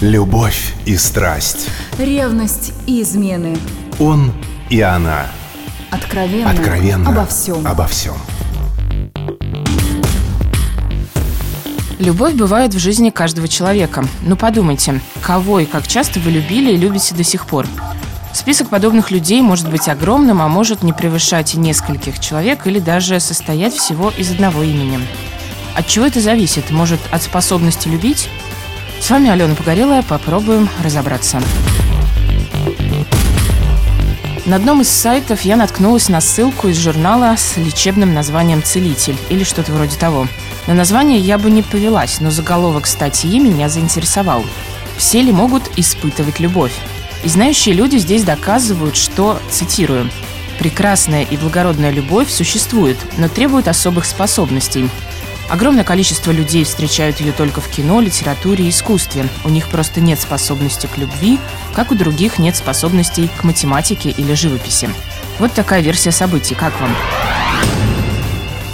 Любовь и страсть. Ревность и измены. Он и она. Откровенно. Откровенно. Обо всем. Обо всем. Любовь бывает в жизни каждого человека. Ну подумайте, кого и как часто вы любили и любите до сих пор? Список подобных людей может быть огромным, а может не превышать и нескольких человек или даже состоять всего из одного имени. От чего это зависит? Может, от способности любить? С вами Алена Погорелая. Попробуем разобраться. На одном из сайтов я наткнулась на ссылку из журнала с лечебным названием «Целитель» или что-то вроде того. На название я бы не повелась, но заголовок статьи меня заинтересовал. Все ли могут испытывать любовь? И знающие люди здесь доказывают, что, цитирую, «прекрасная и благородная любовь существует, но требует особых способностей. Огромное количество людей встречают ее только в кино, литературе и искусстве. У них просто нет способности к любви, как у других нет способностей к математике или живописи. Вот такая версия событий. Как вам?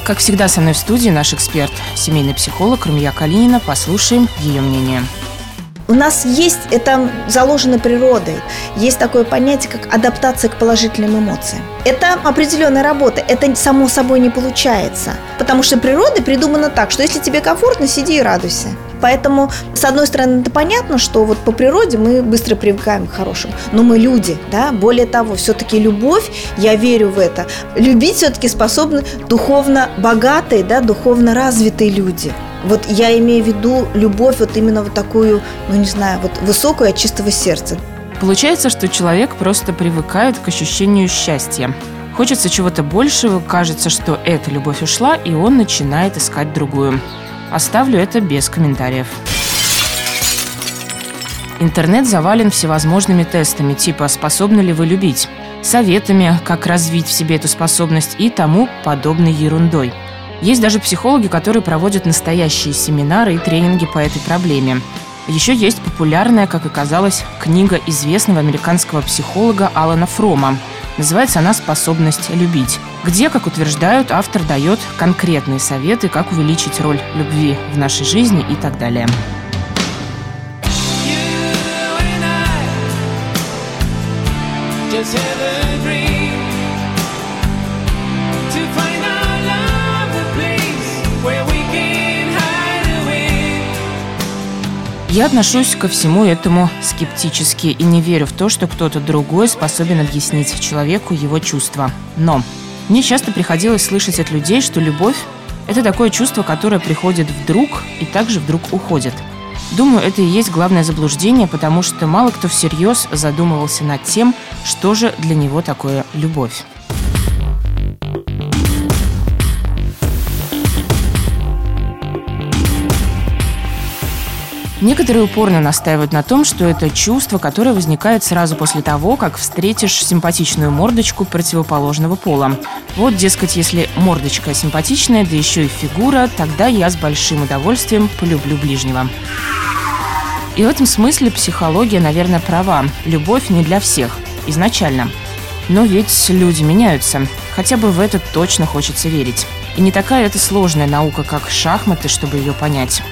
Как всегда, со мной в студии наш эксперт, семейный психолог Румия Калинина. Послушаем ее мнение. У нас есть, это заложено природой, есть такое понятие, как адаптация к положительным эмоциям. Это определенная работа, это само собой не получается, потому что природа придумана так, что если тебе комфортно, сиди и радуйся. Поэтому, с одной стороны, это понятно, что вот по природе мы быстро привыкаем к хорошему, но мы люди, да, более того, все-таки любовь, я верю в это, любить все-таки способны духовно богатые, да, духовно развитые люди – вот я имею в виду любовь вот именно вот такую, ну не знаю, вот высокую от чистого сердца. Получается, что человек просто привыкает к ощущению счастья. Хочется чего-то большего, кажется, что эта любовь ушла, и он начинает искать другую. Оставлю это без комментариев. Интернет завален всевозможными тестами, типа «Способны ли вы любить?», советами, как развить в себе эту способность и тому подобной ерундой – есть даже психологи, которые проводят настоящие семинары и тренинги по этой проблеме. Еще есть популярная, как оказалось, книга известного американского психолога Алана Фрома. Называется она «Способность любить», где, как утверждают, автор дает конкретные советы, как увеличить роль любви в нашей жизни и так далее. just Я отношусь ко всему этому скептически и не верю в то, что кто-то другой способен объяснить человеку его чувства. Но мне часто приходилось слышать от людей, что любовь – это такое чувство, которое приходит вдруг и также вдруг уходит. Думаю, это и есть главное заблуждение, потому что мало кто всерьез задумывался над тем, что же для него такое любовь. Некоторые упорно настаивают на том, что это чувство, которое возникает сразу после того, как встретишь симпатичную мордочку противоположного пола. Вот, дескать, если мордочка симпатичная, да еще и фигура, тогда я с большим удовольствием полюблю ближнего. И в этом смысле психология, наверное, права. Любовь не для всех. Изначально. Но ведь люди меняются. Хотя бы в это точно хочется верить. И не такая это сложная наука, как шахматы, чтобы ее понять.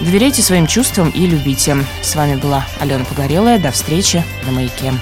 Доверяйте своим чувствам и любите. С вами была Алена Погорелая. До встречи на «Маяке».